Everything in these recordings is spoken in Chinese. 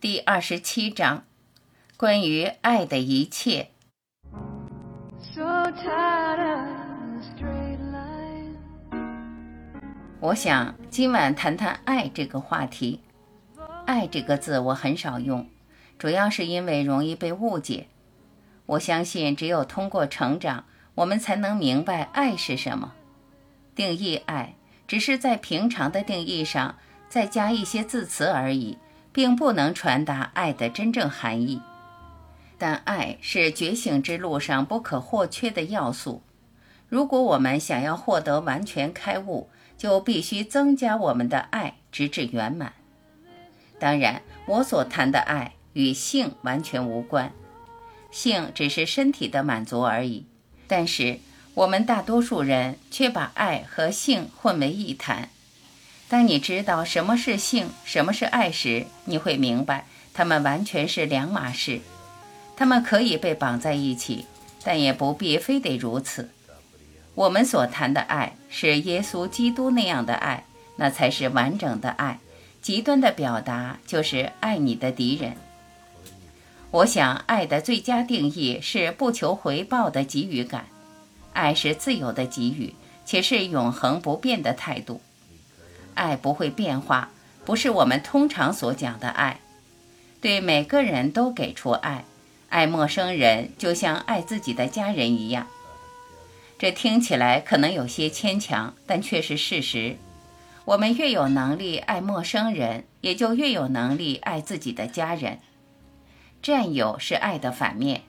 第二十七章，关于爱的一切。我想今晚谈谈爱这个话题。爱这个字我很少用，主要是因为容易被误解。我相信只有通过成长，我们才能明白爱是什么。定义爱，只是在平常的定义上再加一些字词而已。并不能传达爱的真正含义，但爱是觉醒之路上不可或缺的要素。如果我们想要获得完全开悟，就必须增加我们的爱，直至圆满。当然，我所谈的爱与性完全无关，性只是身体的满足而已。但是，我们大多数人却把爱和性混为一谈。当你知道什么是性，什么是爱时，你会明白，它们完全是两码事。它们可以被绑在一起，但也不必非得如此。我们所谈的爱是耶稣基督那样的爱，那才是完整的爱。极端的表达就是爱你的敌人。我想，爱的最佳定义是不求回报的给予感。爱是自由的给予，且是永恒不变的态度。爱不会变化，不是我们通常所讲的爱。对每个人都给出爱，爱陌生人就像爱自己的家人一样。这听起来可能有些牵强，但却是事实。我们越有能力爱陌生人，也就越有能力爱自己的家人。占有是爱的反面，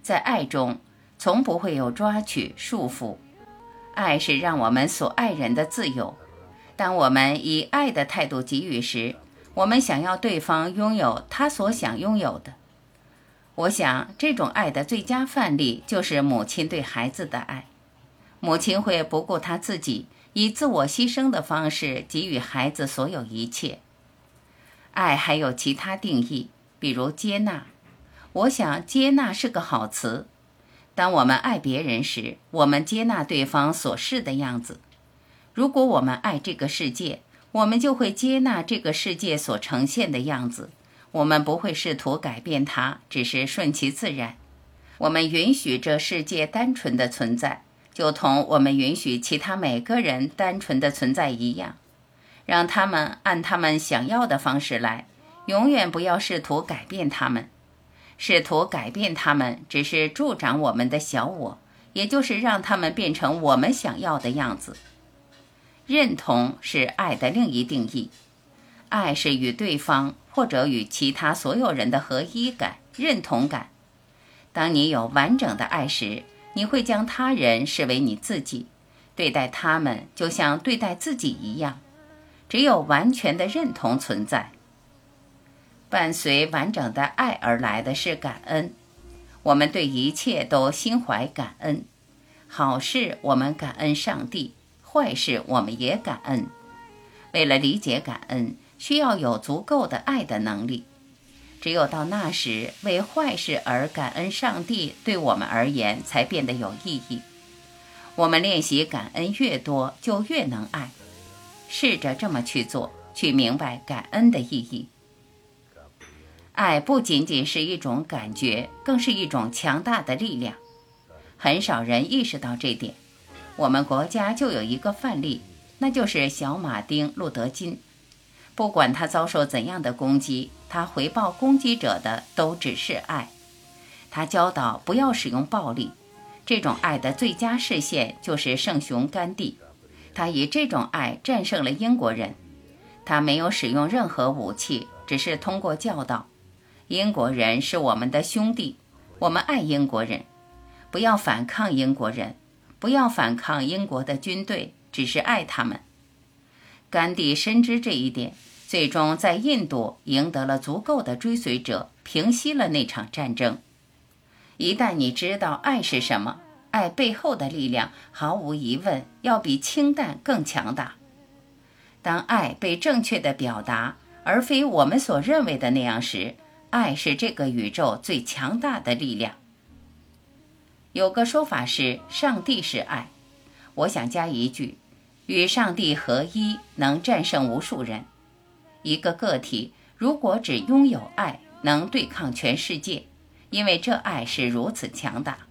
在爱中从不会有抓取、束缚。爱是让我们所爱人的自由。当我们以爱的态度给予时，我们想要对方拥有他所想拥有的。我想，这种爱的最佳范例就是母亲对孩子的爱。母亲会不顾她自己，以自我牺牲的方式给予孩子所有一切。爱还有其他定义，比如接纳。我想，接纳是个好词。当我们爱别人时，我们接纳对方所是的样子。如果我们爱这个世界，我们就会接纳这个世界所呈现的样子。我们不会试图改变它，只是顺其自然。我们允许这世界单纯的存在，就同我们允许其他每个人单纯的存在一样。让他们按他们想要的方式来，永远不要试图改变他们。试图改变他们，只是助长我们的小我，也就是让他们变成我们想要的样子。认同是爱的另一定义，爱是与对方或者与其他所有人的合一感、认同感。当你有完整的爱时，你会将他人视为你自己，对待他们就像对待自己一样。只有完全的认同存在，伴随完整的爱而来的是感恩。我们对一切都心怀感恩，好事我们感恩上帝。坏事我们也感恩，为了理解感恩，需要有足够的爱的能力。只有到那时，为坏事而感恩上帝，对我们而言才变得有意义。我们练习感恩越多，就越能爱。试着这么去做，去明白感恩的意义。爱不仅仅是一种感觉，更是一种强大的力量。很少人意识到这点。我们国家就有一个范例，那就是小马丁·路德·金。不管他遭受怎样的攻击，他回报攻击者的都只是爱。他教导不要使用暴力。这种爱的最佳实现就是圣雄甘地。他以这种爱战胜了英国人。他没有使用任何武器，只是通过教导。英国人是我们的兄弟，我们爱英国人，不要反抗英国人。不要反抗英国的军队，只是爱他们。甘地深知这一点，最终在印度赢得了足够的追随者，平息了那场战争。一旦你知道爱是什么，爱背后的力量毫无疑问要比氢弹更强大。当爱被正确的表达，而非我们所认为的那样时，爱是这个宇宙最强大的力量。有个说法是，上帝是爱。我想加一句：与上帝合一，能战胜无数人。一个个体如果只拥有爱，能对抗全世界，因为这爱是如此强大。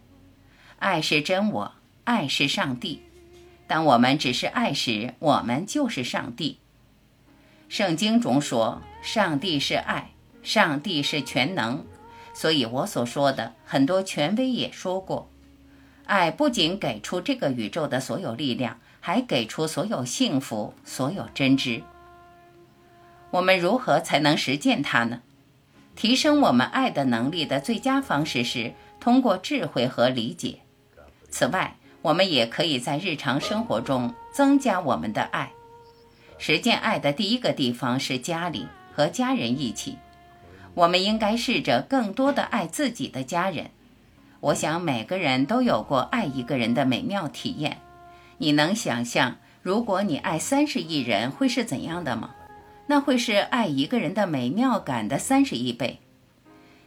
爱是真我，爱是上帝。当我们只是爱时，我们就是上帝。圣经中说，上帝是爱，上帝是全能。所以我所说的很多权威也说过，爱不仅给出这个宇宙的所有力量，还给出所有幸福、所有真知。我们如何才能实践它呢？提升我们爱的能力的最佳方式是通过智慧和理解。此外，我们也可以在日常生活中增加我们的爱。实践爱的第一个地方是家里，和家人一起。我们应该试着更多的爱自己的家人。我想每个人都有过爱一个人的美妙体验。你能想象，如果你爱三十亿人会是怎样的吗？那会是爱一个人的美妙感的三十亿倍。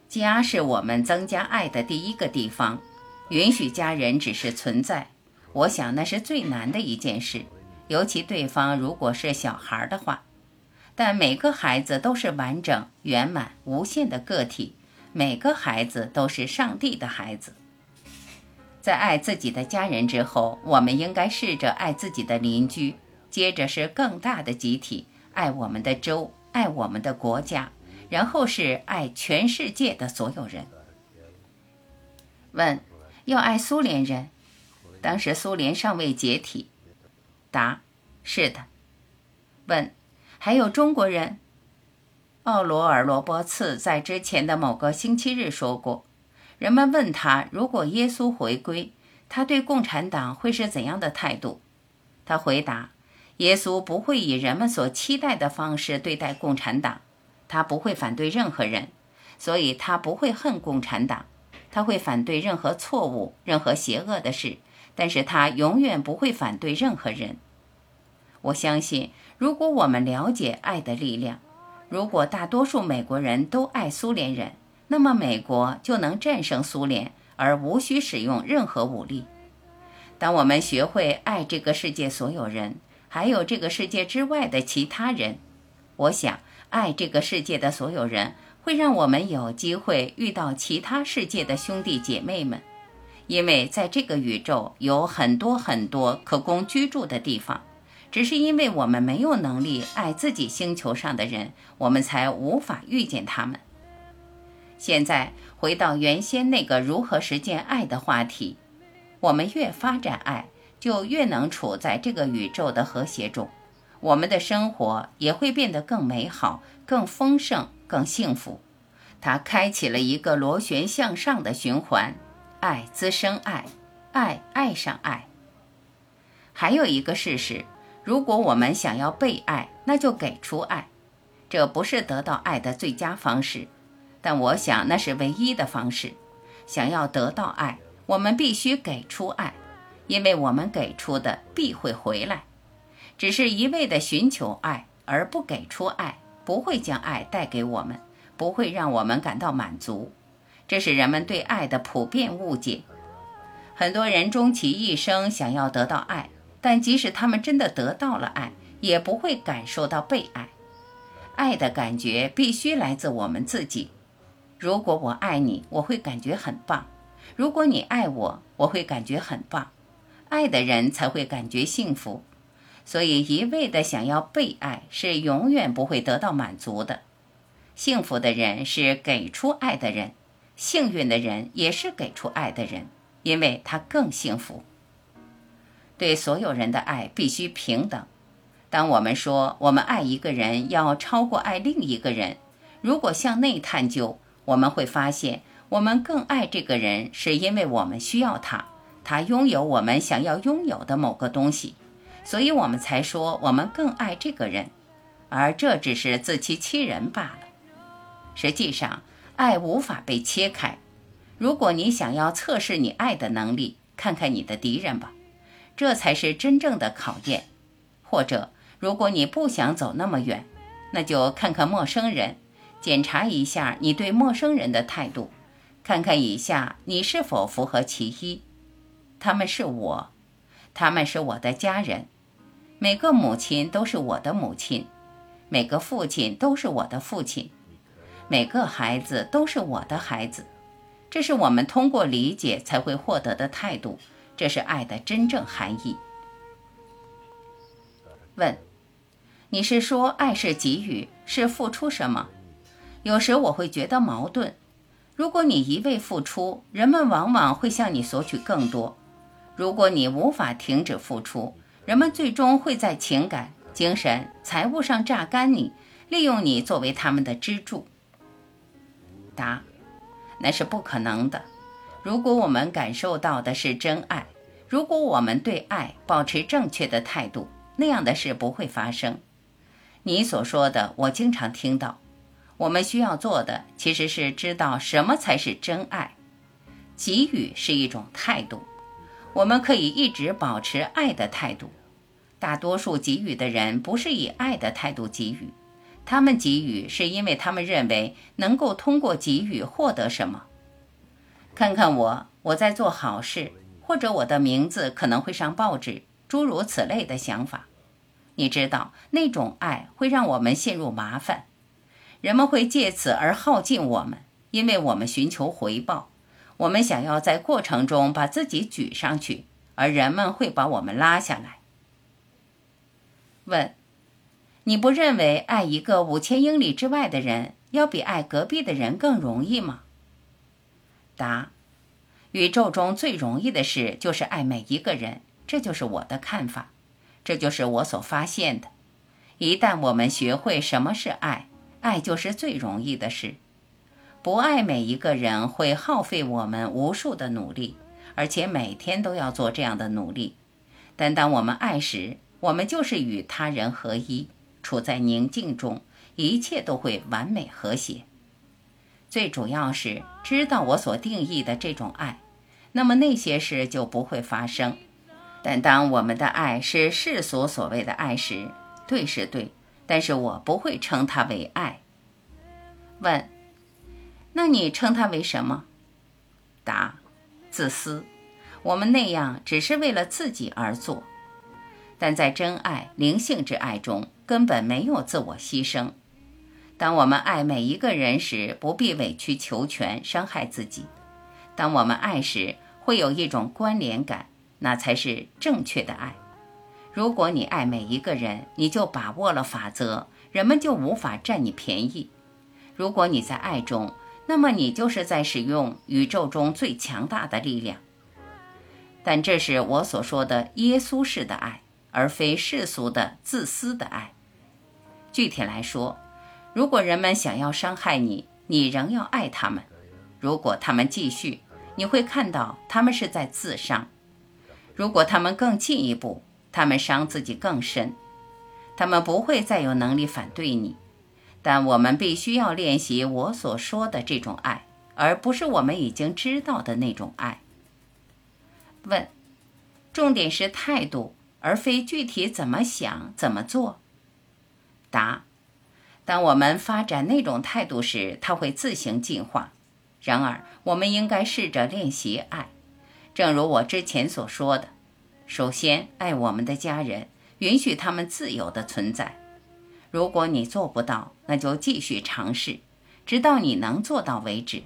家是我们增加爱的第一个地方。允许家人只是存在，我想那是最难的一件事，尤其对方如果是小孩的话。但每个孩子都是完整、圆满、无限的个体，每个孩子都是上帝的孩子。在爱自己的家人之后，我们应该试着爱自己的邻居，接着是更大的集体，爱我们的州，爱我们的国家，然后是爱全世界的所有人。问。要爱苏联人，当时苏联尚未解体。答：是的。问：还有中国人？奥罗尔·罗伯茨在之前的某个星期日说过，人们问他，如果耶稣回归，他对共产党会是怎样的态度？他回答：耶稣不会以人们所期待的方式对待共产党，他不会反对任何人，所以他不会恨共产党。他会反对任何错误、任何邪恶的事，但是他永远不会反对任何人。我相信，如果我们了解爱的力量，如果大多数美国人都爱苏联人，那么美国就能战胜苏联，而无需使用任何武力。当我们学会爱这个世界所有人，还有这个世界之外的其他人，我想，爱这个世界的所有人。会让我们有机会遇到其他世界的兄弟姐妹们，因为在这个宇宙有很多很多可供居住的地方，只是因为我们没有能力爱自己星球上的人，我们才无法遇见他们。现在回到原先那个如何实践爱的话题，我们越发展爱，就越能处在这个宇宙的和谐中，我们的生活也会变得更美好、更丰盛。更幸福，它开启了一个螺旋向上的循环，爱滋生爱，爱爱上爱。还有一个事实，如果我们想要被爱，那就给出爱。这不是得到爱的最佳方式，但我想那是唯一的方式。想要得到爱，我们必须给出爱，因为我们给出的必会回来。只是一味的寻求爱而不给出爱。不会将爱带给我们，不会让我们感到满足，这是人们对爱的普遍误解。很多人终其一生想要得到爱，但即使他们真的得到了爱，也不会感受到被爱。爱的感觉必须来自我们自己。如果我爱你，我会感觉很棒；如果你爱我，我会感觉很棒。爱的人才会感觉幸福。所以，一味的想要被爱是永远不会得到满足的。幸福的人是给出爱的人，幸运的人也是给出爱的人，因为他更幸福。对所有人的爱必须平等。当我们说我们爱一个人要超过爱另一个人，如果向内探究，我们会发现，我们更爱这个人是因为我们需要他，他拥有我们想要拥有的某个东西。所以我们才说我们更爱这个人，而这只是自欺欺人罢了。实际上，爱无法被切开。如果你想要测试你爱的能力，看看你的敌人吧，这才是真正的考验。或者，如果你不想走那么远，那就看看陌生人，检查一下你对陌生人的态度，看看以下你是否符合其一：他们是我。他们是我的家人，每个母亲都是我的母亲。每个父亲都是我的父亲，每个孩子都是我的孩子。这是我们通过理解才会获得的态度，这是爱的真正含义。问：你是说爱是给予，是付出什么？有时我会觉得矛盾。如果你一味付出，人们往往会向你索取更多；如果你无法停止付出，人们最终会在情感、精神、财务上榨干你，利用你作为他们的支柱。答：那是不可能的。如果我们感受到的是真爱，如果我们对爱保持正确的态度，那样的事不会发生。你所说的，我经常听到。我们需要做的其实是知道什么才是真爱。给予是一种态度，我们可以一直保持爱的态度。大多数给予的人不是以爱的态度给予，他们给予是因为他们认为能够通过给予获得什么。看看我，我在做好事，或者我的名字可能会上报纸，诸如此类的想法。你知道，那种爱会让我们陷入麻烦。人们会借此而耗尽我们，因为我们寻求回报，我们想要在过程中把自己举上去，而人们会把我们拉下来。问：你不认为爱一个五千英里之外的人，要比爱隔壁的人更容易吗？答：宇宙中最容易的事就是爱每一个人，这就是我的看法，这就是我所发现的。一旦我们学会什么是爱，爱就是最容易的事，不爱每一个人会耗费我们无数的努力，而且每天都要做这样的努力。但当我们爱时，我们就是与他人合一，处在宁静中，一切都会完美和谐。最主要是知道我所定义的这种爱，那么那些事就不会发生。但当我们的爱是世俗所谓的爱时，对是对。但是我不会称它为爱。问：那你称它为什么？答：自私。我们那样只是为了自己而做。但在真爱、灵性之爱中，根本没有自我牺牲。当我们爱每一个人时，不必委曲求全，伤害自己。当我们爱时，会有一种关联感，那才是正确的爱。如果你爱每一个人，你就把握了法则，人们就无法占你便宜。如果你在爱中，那么你就是在使用宇宙中最强大的力量。但这是我所说的耶稣式的爱，而非世俗的自私的爱。具体来说，如果人们想要伤害你，你仍要爱他们；如果他们继续，你会看到他们是在自伤；如果他们更进一步，他们伤自己更深，他们不会再有能力反对你，但我们必须要练习我所说的这种爱，而不是我们已经知道的那种爱。问，重点是态度，而非具体怎么想怎么做。答，当我们发展那种态度时，它会自行进化。然而，我们应该试着练习爱，正如我之前所说的。首先，爱我们的家人，允许他们自由的存在。如果你做不到，那就继续尝试，直到你能做到为止。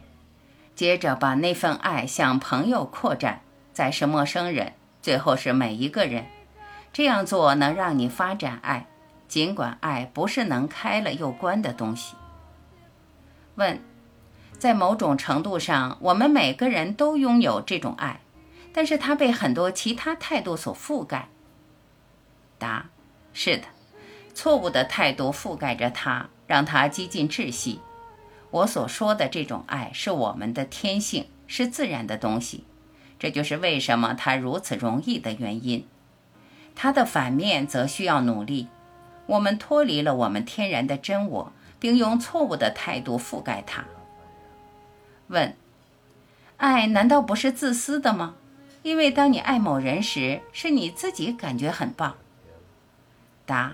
接着，把那份爱向朋友扩展，再是陌生人，最后是每一个人。这样做能让你发展爱，尽管爱不是能开了又关的东西。问，在某种程度上，我们每个人都拥有这种爱。但是它被很多其他态度所覆盖。答：是的，错误的态度覆盖着它，让它几近窒息。我所说的这种爱是我们的天性，是自然的东西，这就是为什么它如此容易的原因。它的反面则需要努力。我们脱离了我们天然的真我，并用错误的态度覆盖它。问：爱难道不是自私的吗？因为当你爱某人时，是你自己感觉很棒。答：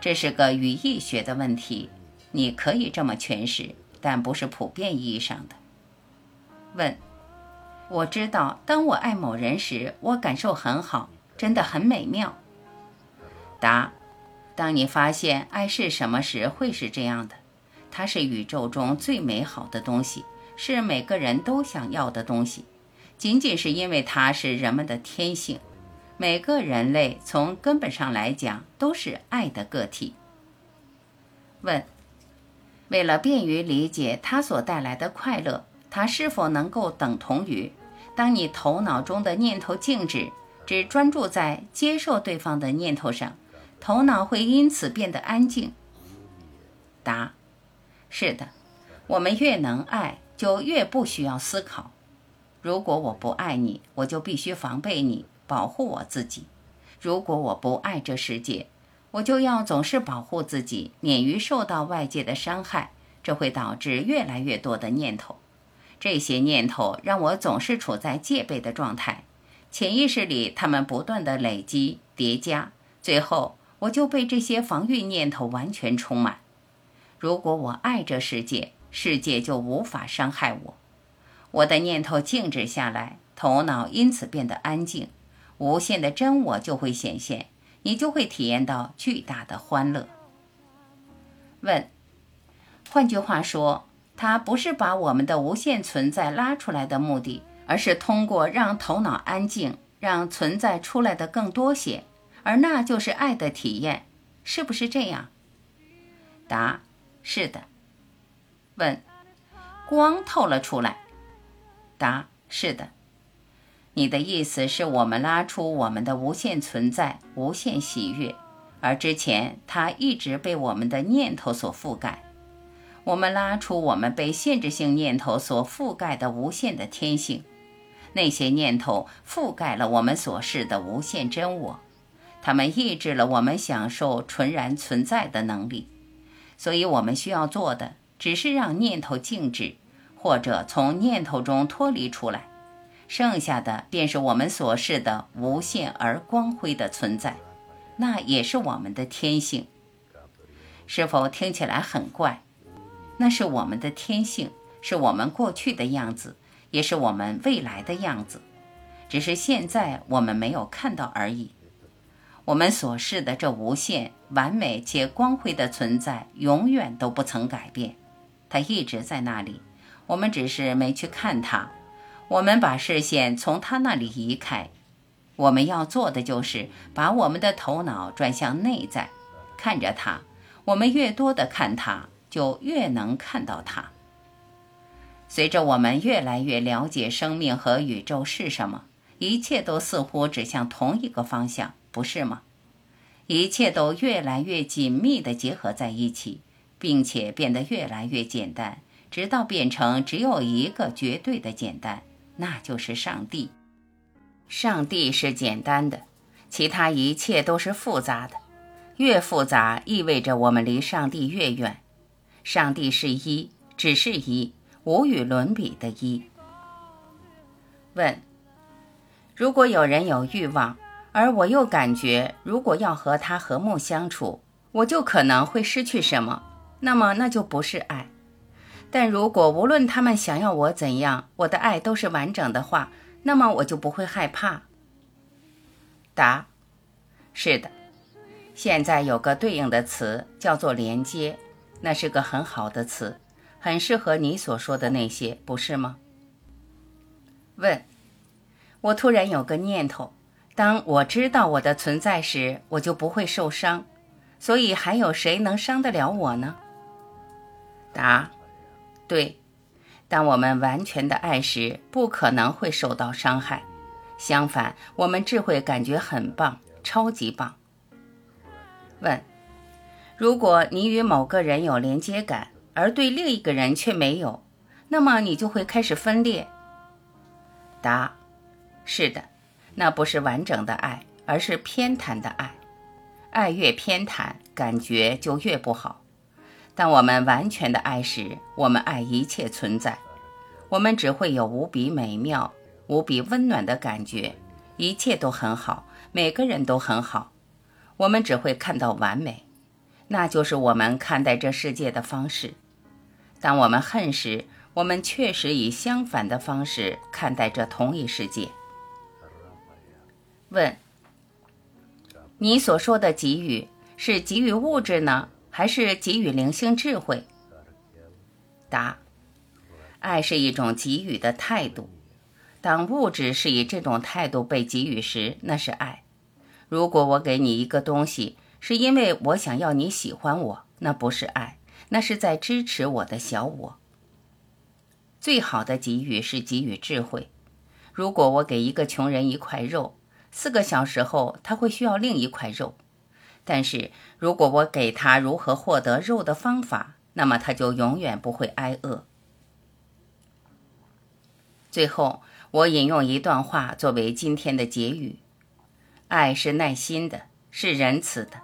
这是个语义学的问题，你可以这么诠释，但不是普遍意义上的。问：我知道，当我爱某人时，我感受很好，真的很美妙。答：当你发现爱是什么时，会是这样的。它是宇宙中最美好的东西，是每个人都想要的东西。仅仅是因为它是人们的天性。每个人类从根本上来讲都是爱的个体。问：为了便于理解它所带来的快乐，它是否能够等同于当你头脑中的念头静止，只专注在接受对方的念头上，头脑会因此变得安静？答。是的，我们越能爱，就越不需要思考。如果我不爱你，我就必须防备你，保护我自己。如果我不爱这世界，我就要总是保护自己，免于受到外界的伤害。这会导致越来越多的念头，这些念头让我总是处在戒备的状态。潜意识里，他们不断的累积叠加，最后我就被这些防御念头完全充满。如果我爱这世界，世界就无法伤害我。我的念头静止下来，头脑因此变得安静，无限的真我就会显现，你就会体验到巨大的欢乐。问，换句话说，它不是把我们的无限存在拉出来的目的，而是通过让头脑安静，让存在出来的更多些，而那就是爱的体验，是不是这样？答。是的。问：光透了出来？答：是的。你的意思是我们拉出我们的无限存在、无限喜悦，而之前它一直被我们的念头所覆盖。我们拉出我们被限制性念头所覆盖的无限的天性，那些念头覆盖了我们所示的无限真我，它们抑制了我们享受纯然存在的能力。所以，我们需要做的只是让念头静止，或者从念头中脱离出来，剩下的便是我们所示的无限而光辉的存在，那也是我们的天性。是否听起来很怪？那是我们的天性，是我们过去的样子，也是我们未来的样子，只是现在我们没有看到而已。我们所示的这无限完美且光辉的存在，永远都不曾改变，它一直在那里。我们只是没去看它，我们把视线从它那里移开。我们要做的就是把我们的头脑转向内在，看着它。我们越多的看它，就越能看到它。随着我们越来越了解生命和宇宙是什么，一切都似乎指向同一个方向。不是吗？一切都越来越紧密地结合在一起，并且变得越来越简单，直到变成只有一个绝对的简单，那就是上帝。上帝是简单的，其他一切都是复杂的。越复杂，意味着我们离上帝越远。上帝是一，只是一，无与伦比的一。问：如果有人有欲望？而我又感觉，如果要和他和睦相处，我就可能会失去什么，那么那就不是爱。但如果无论他们想要我怎样，我的爱都是完整的话，那么我就不会害怕。答：是的。现在有个对应的词叫做连接，那是个很好的词，很适合你所说的那些，不是吗？问：我突然有个念头。当我知道我的存在时，我就不会受伤，所以还有谁能伤得了我呢？答：对。当我们完全的爱时，不可能会受到伤害。相反，我们智慧感觉很棒，超级棒。问：如果你与某个人有连接感，而对另一个人却没有，那么你就会开始分裂。答：是的。那不是完整的爱，而是偏袒的爱。爱越偏袒，感觉就越不好。当我们完全的爱时，我们爱一切存在，我们只会有无比美妙、无比温暖的感觉，一切都很好，每个人都很好。我们只会看到完美，那就是我们看待这世界的方式。当我们恨时，我们确实以相反的方式看待这同一世界。问：你所说的给予是给予物质呢，还是给予灵性智慧？答：爱是一种给予的态度。当物质是以这种态度被给予时，那是爱。如果我给你一个东西，是因为我想要你喜欢我，那不是爱，那是在支持我的小我。最好的给予是给予智慧。如果我给一个穷人一块肉，四个小时后他会需要另一块肉。但是如果我给他如何获得肉的方法，那么他就永远不会挨饿。最后。我引用一段话作为今天的结语：爱是耐心的，是仁慈的。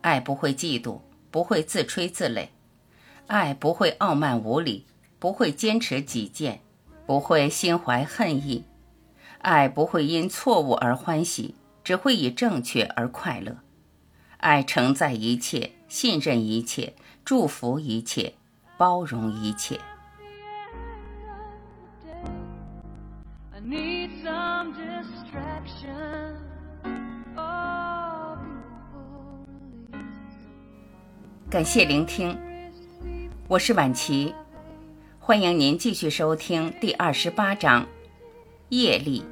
爱不会嫉妒，不会自吹自擂；爱不会傲慢无礼，不会坚持己见，不会心怀恨意；爱不会因错误而欢喜，只会以正确而快乐。爱承载一切，信任一切，祝福一切，包容一切。感谢聆听，我是晚琪，欢迎您继续收听第二十八章业力。